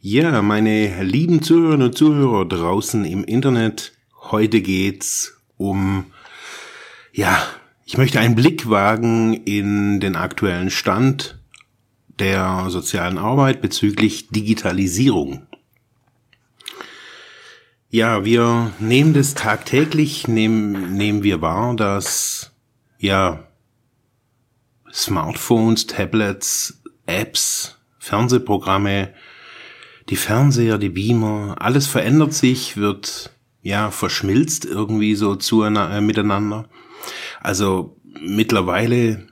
Ja, meine lieben Zuhörerinnen und Zuhörer draußen im Internet, heute geht's um, ja, ich möchte einen Blick wagen in den aktuellen Stand der sozialen Arbeit bezüglich Digitalisierung. Ja, wir nehmen das tagtäglich, nehmen, nehmen wir wahr, dass, ja, Smartphones, Tablets, Apps, Fernsehprogramme, die Fernseher, die Beamer, alles verändert sich, wird, ja, verschmilzt irgendwie so zu, äh, miteinander. Also mittlerweile,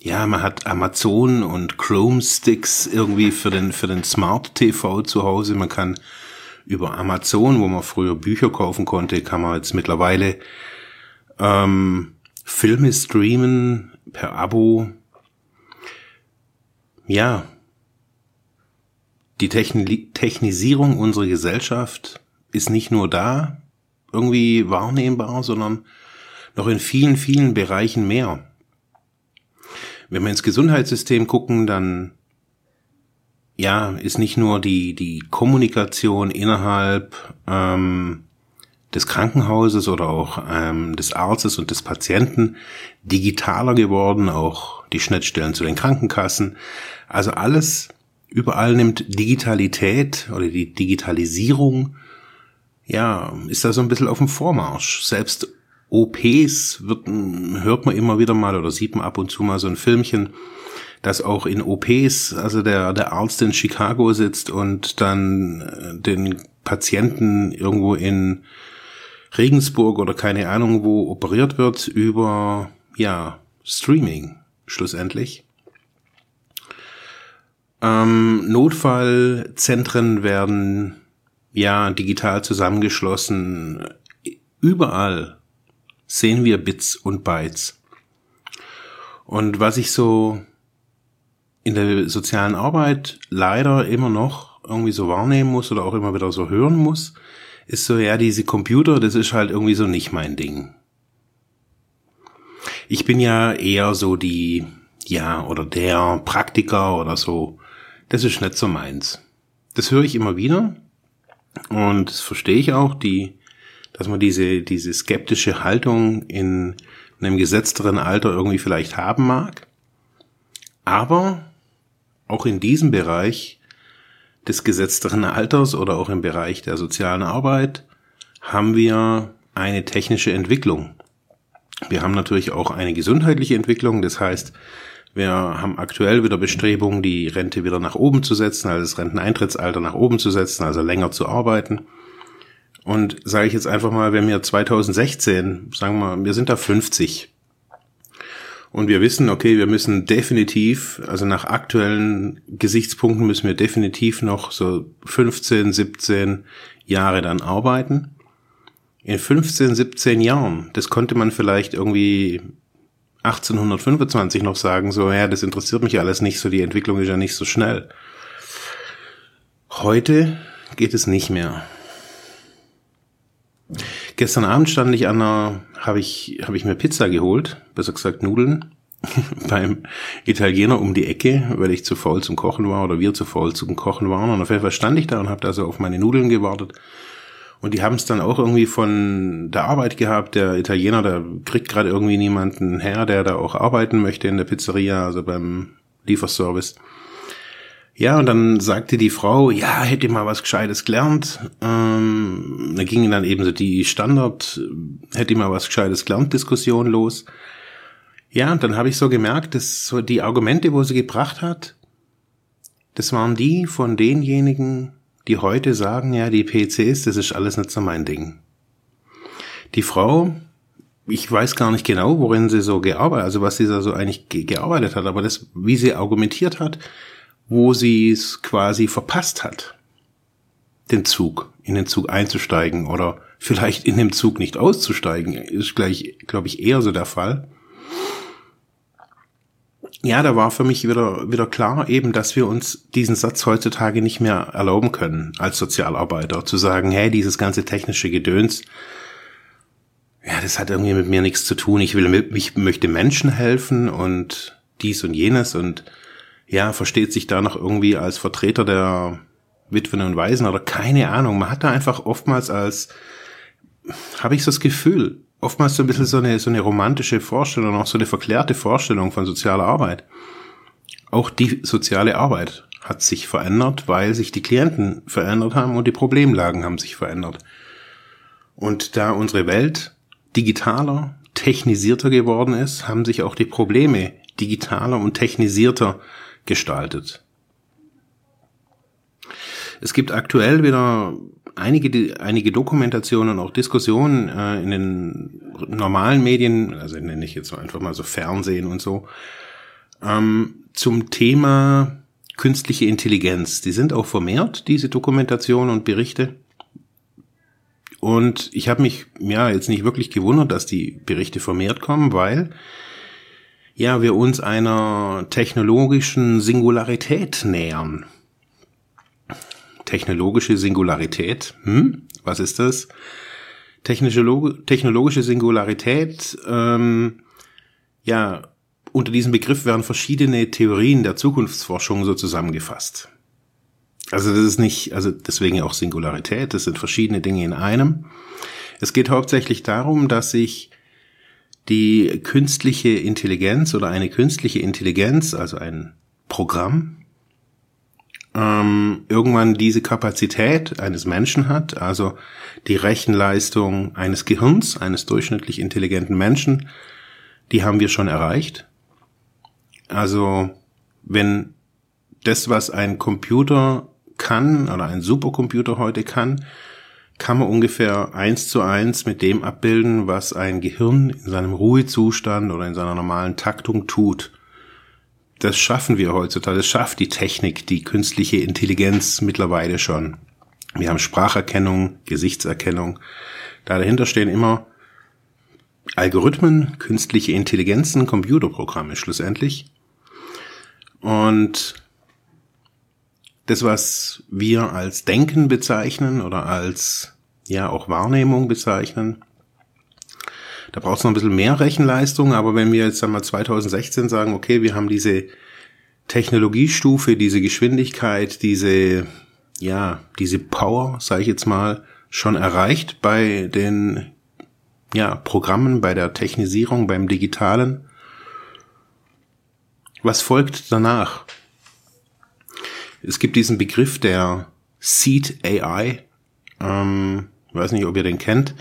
ja, man hat Amazon und Chrome Sticks irgendwie für den, für den Smart TV zu Hause. Man kann über Amazon, wo man früher Bücher kaufen konnte, kann man jetzt mittlerweile ähm, Filme streamen per Abo. Ja, die Techni Technisierung unserer Gesellschaft ist nicht nur da irgendwie wahrnehmbar, sondern noch in vielen, vielen Bereichen mehr. Wenn wir ins Gesundheitssystem gucken, dann ja, ist nicht nur die, die Kommunikation innerhalb ähm, des Krankenhauses oder auch ähm, des Arztes und des Patienten digitaler geworden, auch die Schnittstellen zu den Krankenkassen. Also alles, überall nimmt Digitalität oder die Digitalisierung, ja, ist da so ein bisschen auf dem Vormarsch. Selbst OPs wird, hört man immer wieder mal oder sieht man ab und zu mal so ein Filmchen, dass auch in OPs, also der, der Arzt in Chicago sitzt und dann äh, den Patienten irgendwo in Regensburg oder keine Ahnung wo operiert wird über, ja, Streaming schlussendlich. Ähm, Notfallzentren werden ja digital zusammengeschlossen. Überall sehen wir Bits und Bytes. Und was ich so in der sozialen Arbeit leider immer noch irgendwie so wahrnehmen muss oder auch immer wieder so hören muss, ist so, ja, diese Computer, das ist halt irgendwie so nicht mein Ding. Ich bin ja eher so die, ja, oder der Praktiker oder so. Das ist nicht so meins. Das höre ich immer wieder. Und das verstehe ich auch, die, dass man diese, diese skeptische Haltung in einem gesetzteren Alter irgendwie vielleicht haben mag. Aber auch in diesem Bereich des gesetzteren Alters oder auch im Bereich der sozialen Arbeit haben wir eine technische Entwicklung. Wir haben natürlich auch eine gesundheitliche Entwicklung, das heißt, wir haben aktuell wieder Bestrebungen, die Rente wieder nach oben zu setzen, also das Renteneintrittsalter nach oben zu setzen, also länger zu arbeiten. Und sage ich jetzt einfach mal, wenn wir 2016, sagen wir, wir sind da 50, und wir wissen, okay, wir müssen definitiv, also nach aktuellen Gesichtspunkten müssen wir definitiv noch so 15, 17 Jahre dann arbeiten. In 15, 17 Jahren, das konnte man vielleicht irgendwie 1825 noch sagen, so, ja, das interessiert mich alles nicht so, die Entwicklung ist ja nicht so schnell. Heute geht es nicht mehr. Gestern Abend stand ich an einer, habe ich, habe ich mir Pizza geholt, besser gesagt Nudeln, beim Italiener um die Ecke, weil ich zu faul zum Kochen war oder wir zu faul zum Kochen waren. Und auf jeden Fall stand ich da und habe da so auf meine Nudeln gewartet. Und die haben es dann auch irgendwie von der Arbeit gehabt. Der Italiener, der kriegt gerade irgendwie niemanden her, der da auch arbeiten möchte in der Pizzeria, also beim Lieferservice. Ja, und dann sagte die Frau, ja, hätte mal was Gescheites gelernt. Ähm, da ging dann eben so die Standard, hätte mal was Gescheites gelernt, Diskussion los. Ja, und dann habe ich so gemerkt, dass so die Argumente, wo sie gebracht hat, das waren die von denjenigen, die heute sagen, ja, die PCs, das ist alles nicht so mein Ding. Die Frau, ich weiß gar nicht genau, worin sie so gearbeitet, also was sie da so eigentlich gearbeitet hat, aber das, wie sie argumentiert hat, wo sie es quasi verpasst hat, den Zug, in den Zug einzusteigen oder vielleicht in dem Zug nicht auszusteigen, ist gleich, glaube ich, eher so der Fall. Ja, da war für mich wieder, wieder klar eben, dass wir uns diesen Satz heutzutage nicht mehr erlauben können, als Sozialarbeiter, zu sagen, hey, dieses ganze technische Gedöns, ja, das hat irgendwie mit mir nichts zu tun. Ich will, ich möchte Menschen helfen und dies und jenes und ja, versteht sich da noch irgendwie als Vertreter der Witwen und Waisen oder keine Ahnung. Man hat da einfach oftmals als, habe ich so das Gefühl, oftmals so ein bisschen so eine, so eine romantische Vorstellung, auch so eine verklärte Vorstellung von sozialer Arbeit. Auch die soziale Arbeit hat sich verändert, weil sich die Klienten verändert haben und die Problemlagen haben sich verändert. Und da unsere Welt digitaler, technisierter geworden ist, haben sich auch die Probleme digitaler und technisierter gestaltet. Es gibt aktuell wieder einige, einige Dokumentationen und auch Diskussionen äh, in den normalen Medien, also nenne ich jetzt einfach mal so Fernsehen und so, ähm, zum Thema künstliche Intelligenz. Die sind auch vermehrt, diese Dokumentationen und Berichte. Und ich habe mich ja jetzt nicht wirklich gewundert, dass die Berichte vermehrt kommen, weil ja wir uns einer technologischen Singularität nähern. Technologische Singularität, hm? was ist das? Technische, technologische Singularität, ähm, ja, unter diesem Begriff werden verschiedene Theorien der Zukunftsforschung so zusammengefasst. Also das ist nicht, also deswegen auch Singularität, das sind verschiedene Dinge in einem. Es geht hauptsächlich darum, dass sich die künstliche Intelligenz oder eine künstliche Intelligenz, also ein Programm, ähm, irgendwann diese Kapazität eines Menschen hat, also die Rechenleistung eines Gehirns, eines durchschnittlich intelligenten Menschen, die haben wir schon erreicht. Also wenn das, was ein Computer kann oder ein Supercomputer heute kann, kann man ungefähr eins zu eins mit dem abbilden, was ein Gehirn in seinem Ruhezustand oder in seiner normalen Taktung tut. Das schaffen wir heutzutage, das schafft die Technik, die künstliche Intelligenz mittlerweile schon. Wir haben Spracherkennung, Gesichtserkennung. Da dahinter stehen immer Algorithmen, künstliche Intelligenzen, Computerprogramme schlussendlich. Und das, was wir als Denken bezeichnen oder als ja auch Wahrnehmung bezeichnen, da braucht es noch ein bisschen mehr Rechenleistung, aber wenn wir jetzt einmal 2016 sagen, okay, wir haben diese Technologiestufe, diese Geschwindigkeit, diese, ja, diese Power, sage ich jetzt mal, schon erreicht bei den ja, Programmen, bei der Technisierung, beim Digitalen. Was folgt danach? Es gibt diesen Begriff der Seed AI. Ähm, weiß nicht, ob ihr den kennt.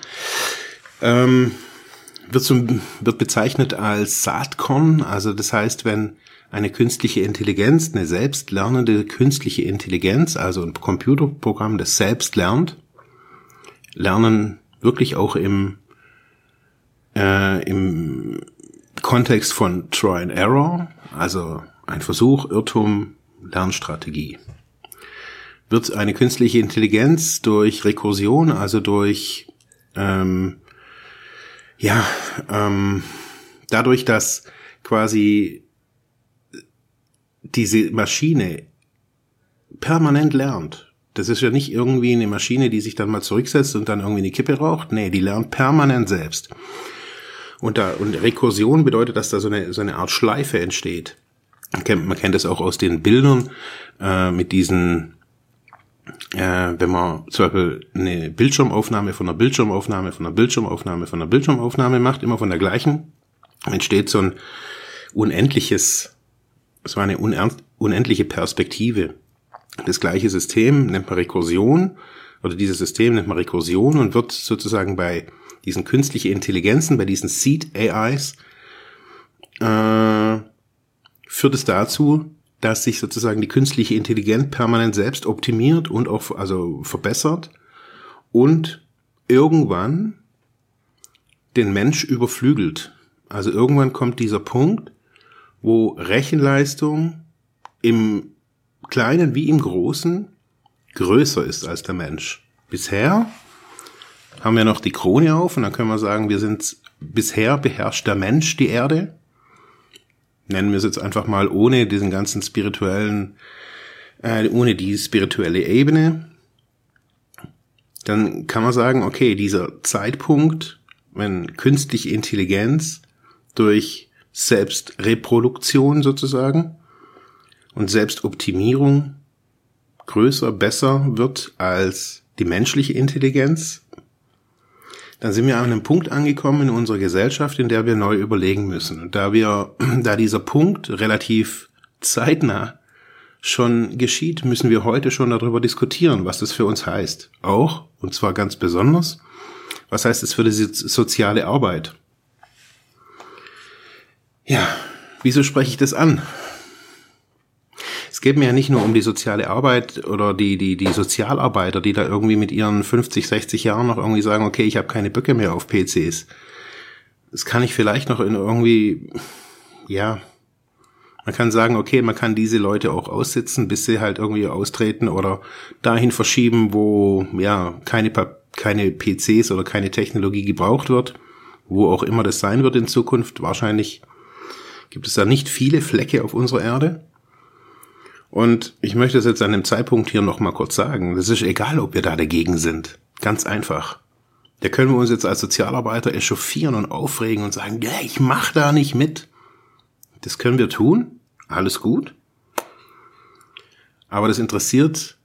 Ähm, wird, zum, wird bezeichnet als Saatkorn. Also das heißt, wenn eine künstliche Intelligenz, eine selbstlernende künstliche Intelligenz, also ein Computerprogramm, das selbst lernt, lernen wirklich auch im, äh, im Kontext von Try and Error, also ein Versuch, Irrtum, Lernstrategie. Wird eine künstliche Intelligenz durch Rekursion, also durch ähm, ja ähm, dadurch, dass quasi diese Maschine permanent lernt. Das ist ja nicht irgendwie eine Maschine, die sich dann mal zurücksetzt und dann irgendwie eine Kippe raucht. Nee, die lernt permanent selbst. Und da, und Rekursion bedeutet, dass da so eine, so eine Art Schleife entsteht. Man kennt das auch aus den Bildern äh, mit diesen, äh, wenn man zum Beispiel eine Bildschirmaufnahme von einer Bildschirmaufnahme von einer Bildschirmaufnahme von einer Bildschirmaufnahme macht, immer von der gleichen, entsteht so ein unendliches, es war eine unendliche Perspektive. Das gleiche System nennt man Rekursion oder dieses System nennt man Rekursion und wird sozusagen bei diesen künstlichen Intelligenzen, bei diesen Seed AIs äh, führt es dazu, dass sich sozusagen die künstliche Intelligenz permanent selbst optimiert und auch also verbessert und irgendwann den Mensch überflügelt. Also irgendwann kommt dieser Punkt, wo Rechenleistung im Kleinen wie im Großen größer ist als der Mensch. Bisher haben wir noch die Krone auf und dann können wir sagen, wir sind bisher beherrscht der Mensch die Erde. Nennen wir es jetzt einfach mal ohne diesen ganzen spirituellen, äh, ohne die spirituelle Ebene. Dann kann man sagen, okay, dieser Zeitpunkt, wenn künstliche Intelligenz durch Selbstreproduktion sozusagen und Selbstoptimierung größer, besser wird als die menschliche Intelligenz, dann sind wir an einem Punkt angekommen in unserer Gesellschaft, in der wir neu überlegen müssen. Und da wir, da dieser Punkt relativ zeitnah schon geschieht, müssen wir heute schon darüber diskutieren, was das für uns heißt. Auch, und zwar ganz besonders, was heißt es für die soziale Arbeit? Ja, wieso spreche ich das an? Geht mir ja nicht nur um die soziale Arbeit oder die, die, die Sozialarbeiter, die da irgendwie mit ihren 50, 60 Jahren noch irgendwie sagen, okay, ich habe keine Böcke mehr auf PCs. Das kann ich vielleicht noch in irgendwie, ja, man kann sagen, okay, man kann diese Leute auch aussitzen, bis sie halt irgendwie austreten oder dahin verschieben, wo ja keine, keine PCs oder keine Technologie gebraucht wird, wo auch immer das sein wird in Zukunft. Wahrscheinlich gibt es da nicht viele Flecke auf unserer Erde. Und ich möchte es jetzt an dem Zeitpunkt hier nochmal kurz sagen. Das ist egal, ob wir da dagegen sind. Ganz einfach. Da können wir uns jetzt als Sozialarbeiter echauffieren und aufregen und sagen, ja, ich mach da nicht mit. Das können wir tun. Alles gut. Aber das interessiert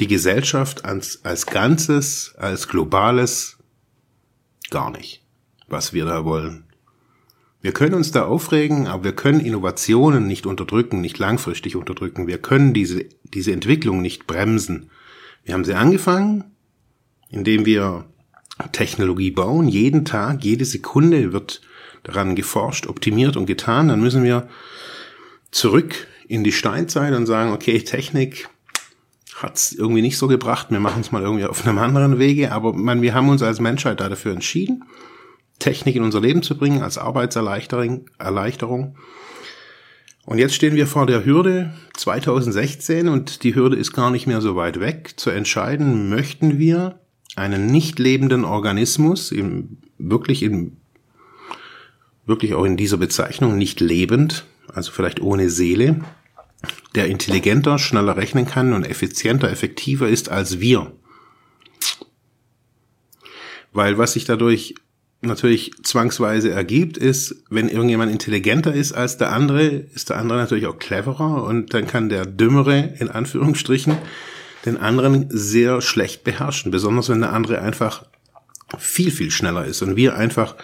die Gesellschaft als, als Ganzes, als Globales gar nicht, was wir da wollen. Wir können uns da aufregen, aber wir können Innovationen nicht unterdrücken, nicht langfristig unterdrücken. Wir können diese, diese Entwicklung nicht bremsen. Wir haben sie angefangen, indem wir Technologie bauen. Jeden Tag, jede Sekunde wird daran geforscht, optimiert und getan. Dann müssen wir zurück in die Steinzeit und sagen, okay, Technik hat es irgendwie nicht so gebracht. Wir machen es mal irgendwie auf einem anderen Wege. Aber man, wir haben uns als Menschheit da dafür entschieden. Technik in unser Leben zu bringen als Arbeitserleichterung. Erleichterung. Und jetzt stehen wir vor der Hürde 2016 und die Hürde ist gar nicht mehr so weit weg, zu entscheiden, möchten wir einen nicht lebenden Organismus, im, wirklich in, wirklich auch in dieser Bezeichnung nicht lebend, also vielleicht ohne Seele, der intelligenter, schneller rechnen kann und effizienter, effektiver ist als wir. Weil was sich dadurch natürlich zwangsweise ergibt, ist, wenn irgendjemand intelligenter ist als der andere, ist der andere natürlich auch cleverer und dann kann der Dümmere in Anführungsstrichen den anderen sehr schlecht beherrschen, besonders wenn der andere einfach viel, viel schneller ist und wir einfach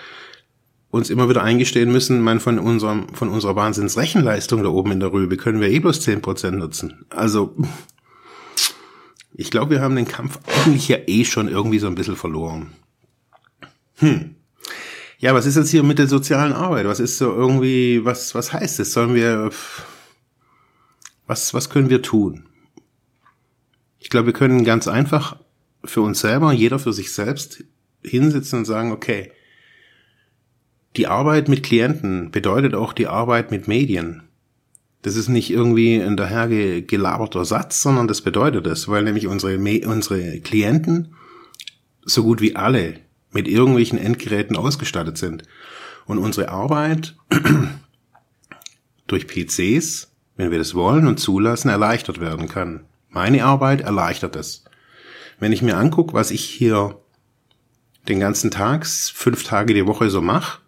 uns immer wieder eingestehen müssen, man von unserem, von unserer Wahnsinnsrechenleistung da oben in der Rübe können wir eh bloß zehn Prozent nutzen. Also, ich glaube, wir haben den Kampf eigentlich ja eh schon irgendwie so ein bisschen verloren. Hm. Ja, was ist jetzt hier mit der sozialen Arbeit? Was ist so irgendwie, was, was heißt es? Sollen wir, was, was können wir tun? Ich glaube, wir können ganz einfach für uns selber, jeder für sich selbst hinsitzen und sagen, okay, die Arbeit mit Klienten bedeutet auch die Arbeit mit Medien. Das ist nicht irgendwie ein dahergelaberter Satz, sondern das bedeutet es, weil nämlich unsere, unsere Klienten so gut wie alle mit irgendwelchen Endgeräten ausgestattet sind. Und unsere Arbeit durch PCs, wenn wir das wollen und zulassen, erleichtert werden kann. Meine Arbeit erleichtert es. Wenn ich mir angucke, was ich hier den ganzen Tag, fünf Tage die Woche so mache,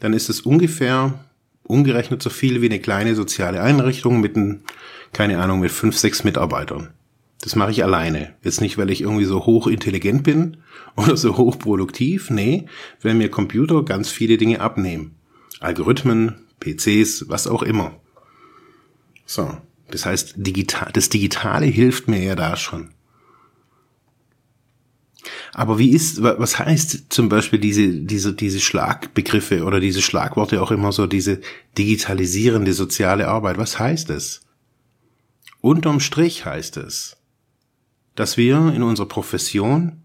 dann ist es ungefähr umgerechnet so viel wie eine kleine soziale Einrichtung mit, ein, keine Ahnung, mit fünf, sechs Mitarbeitern. Das mache ich alleine. Jetzt nicht, weil ich irgendwie so hochintelligent bin oder so hochproduktiv. Nee, weil mir Computer ganz viele Dinge abnehmen. Algorithmen, PCs, was auch immer. So. Das heißt, digital, das Digitale hilft mir ja da schon. Aber wie ist, was heißt zum Beispiel diese, diese, diese Schlagbegriffe oder diese Schlagworte auch immer so, diese digitalisierende soziale Arbeit? Was heißt es? Unterm Strich heißt es, dass wir in unserer Profession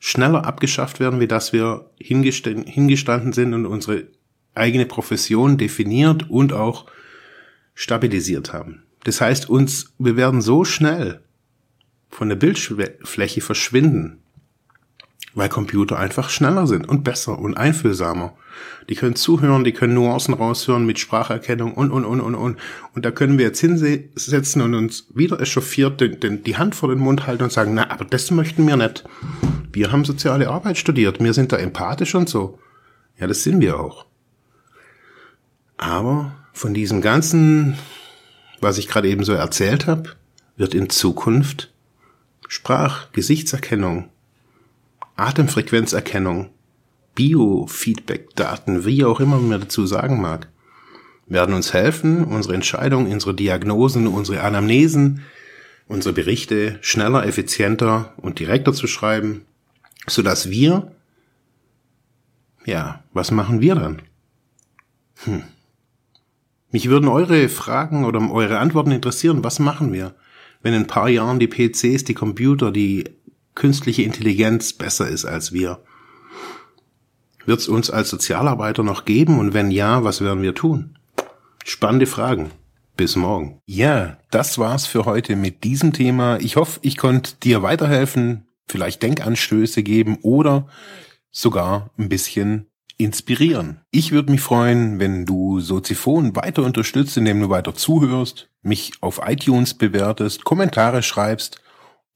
schneller abgeschafft werden, wie dass wir hingestanden sind und unsere eigene Profession definiert und auch stabilisiert haben. Das heißt, uns, wir werden so schnell von der Bildfläche verschwinden, weil Computer einfach schneller sind und besser und einfühlsamer. Die können zuhören, die können Nuancen raushören mit Spracherkennung und, und, und, und, und. Und da können wir jetzt hinsetzen und uns wieder echauffiert den, den, die Hand vor den Mund halten und sagen, na, aber das möchten wir nicht. Wir haben soziale Arbeit studiert, wir sind da empathisch und so. Ja, das sind wir auch. Aber von diesem ganzen, was ich gerade eben so erzählt habe, wird in Zukunft Sprach-, Gesichtserkennung, Atemfrequenzerkennung, Biofeedback-Daten, wie auch immer man dazu sagen mag, werden uns helfen, unsere Entscheidungen, unsere Diagnosen, unsere Anamnesen, unsere Berichte schneller, effizienter und direkter zu schreiben, so dass wir, ja, was machen wir dann? Hm. Mich würden eure Fragen oder eure Antworten interessieren. Was machen wir, wenn in ein paar Jahren die PCs, die Computer, die künstliche Intelligenz besser ist als wir? Wird es uns als Sozialarbeiter noch geben? Und wenn ja, was werden wir tun? Spannende Fragen. Bis morgen. Ja, das war's für heute mit diesem Thema. Ich hoffe, ich konnte dir weiterhelfen, vielleicht Denkanstöße geben oder sogar ein bisschen inspirieren. Ich würde mich freuen, wenn du Soziphon weiter unterstützt, indem du weiter zuhörst, mich auf iTunes bewertest, Kommentare schreibst